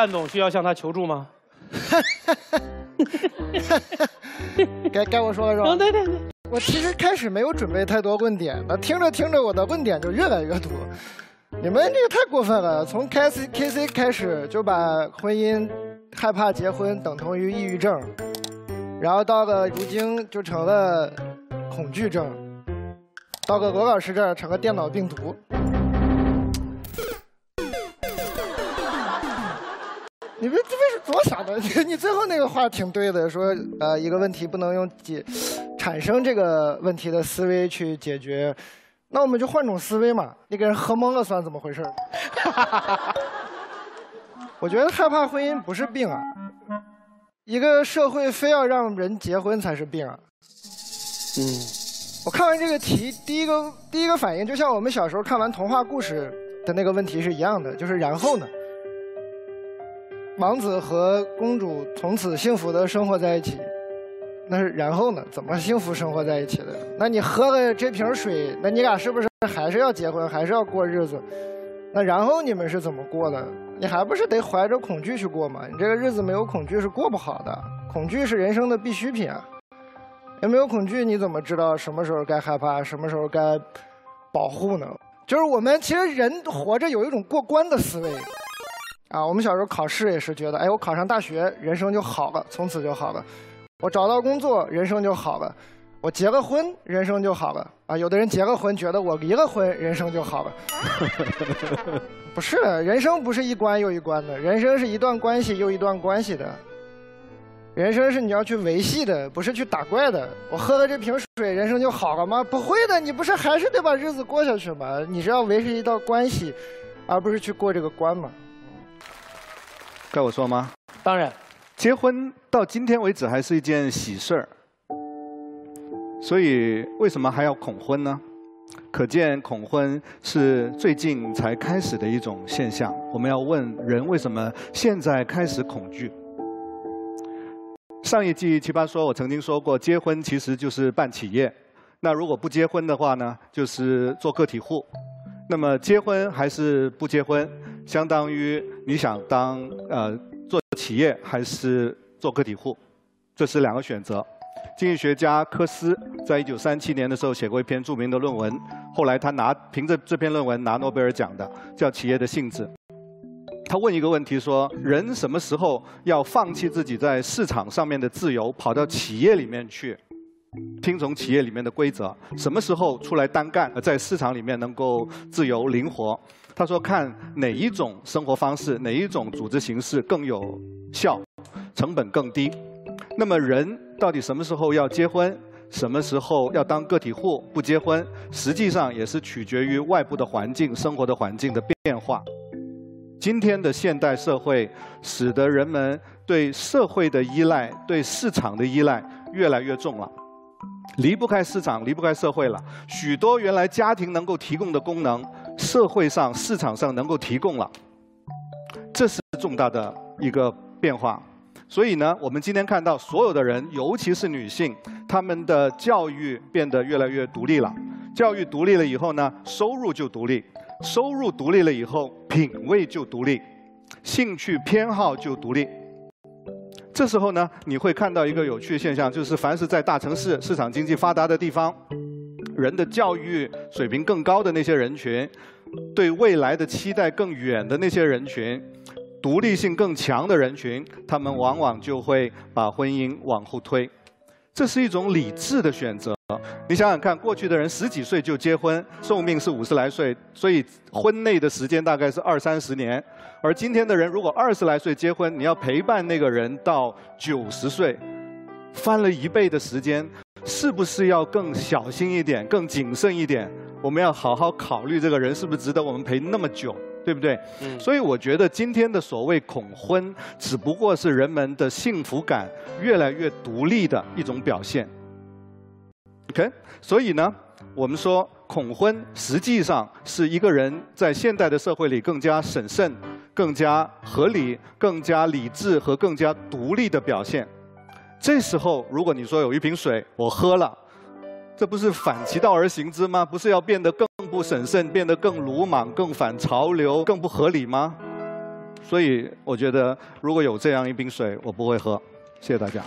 蛋总需要向他求助吗？该该我说了是吧？啊，对对对。我其实开始没有准备太多问点，那听着听着我的问点就越来越多。你们这个太过分了，从 K C K C 开始就把婚姻害怕结婚等同于抑郁症，然后到了如今就成了恐惧症，到了罗老师这儿成了电脑病毒。你们这为是怎么想的？你你最后那个话挺对的，说呃一个问题不能用解产生这个问题的思维去解决，那我们就换种思维嘛。你给人喝懵了算怎么回事？我觉得害怕婚姻不是病啊，一个社会非要让人结婚才是病啊。嗯，我看完这个题，第一个第一个反应就像我们小时候看完童话故事的那个问题是一样的，就是然后呢？王子和公主从此幸福的生活在一起，那是然后呢？怎么幸福生活在一起的？那你喝了这瓶水，那你俩是不是还是要结婚，还是要过日子？那然后你们是怎么过的？你还不是得怀着恐惧去过吗？你这个日子没有恐惧是过不好的，恐惧是人生的必需品啊！也没有恐惧，你怎么知道什么时候该害怕，什么时候该保护呢？就是我们其实人活着有一种过关的思维。啊，我们小时候考试也是觉得，哎，我考上大学，人生就好了，从此就好了；我找到工作，人生就好了；我结了婚，人生就好了。啊，有的人结了婚，觉得我离了婚，人生就好了。不是，人生不是一关又一关的，人生是一段关系又一段关系的。人生是你要去维系的，不是去打怪的。我喝了这瓶水，人生就好了吗？不会的，你不是还是得把日子过下去吗？你是要维持一道关系，而不是去过这个关吗？该我说吗？当然，结婚到今天为止还是一件喜事儿，所以为什么还要恐婚呢？可见恐婚是最近才开始的一种现象。我们要问人为什么现在开始恐惧？上一季奇葩说，我曾经说过，结婚其实就是办企业。那如果不结婚的话呢，就是做个体户。那么结婚还是不结婚，相当于你想当呃做企业还是做个体户，这是两个选择。经济学家科斯在一九三七年的时候写过一篇著名的论文，后来他拿凭着这篇论文拿诺贝尔奖的，叫《企业的性质》。他问一个问题说：人什么时候要放弃自己在市场上面的自由，跑到企业里面去？听从企业里面的规则，什么时候出来单干，在市场里面能够自由灵活？他说看哪一种生活方式，哪一种组织形式更有效，成本更低。那么人到底什么时候要结婚，什么时候要当个体户不结婚，实际上也是取决于外部的环境、生活的环境的变化。今天的现代社会，使得人们对社会的依赖、对市场的依赖越来越重了。离不开市场，离不开社会了。许多原来家庭能够提供的功能，社会上、市场上能够提供了，这是重大的一个变化。所以呢，我们今天看到所有的人，尤其是女性，她们的教育变得越来越独立了。教育独立了以后呢，收入就独立；收入独立了以后，品味就独立，兴趣偏好就独立。这时候呢，你会看到一个有趣的现象，就是凡是在大城市、市场经济发达的地方，人的教育水平更高的那些人群，对未来的期待更远的那些人群，独立性更强的人群，他们往往就会把婚姻往后推。这是一种理智的选择。你想想看，过去的人十几岁就结婚，寿命是五十来岁，所以婚内的时间大概是二三十年。而今天的人，如果二十来岁结婚，你要陪伴那个人到九十岁，翻了一倍的时间，是不是要更小心一点、更谨慎一点？我们要好好考虑这个人是不是值得我们陪那么久，对不对？嗯。所以我觉得今天的所谓恐婚，只不过是人们的幸福感越来越独立的一种表现。OK，所以呢，我们说恐婚实际上是一个人在现代的社会里更加审慎。更加合理、更加理智和更加独立的表现。这时候，如果你说有一瓶水我喝了，这不是反其道而行之吗？不是要变得更不审慎、变得更鲁莽、更反潮流、更不合理吗？所以我觉得如果有这样一瓶水，我不会喝。谢谢大家。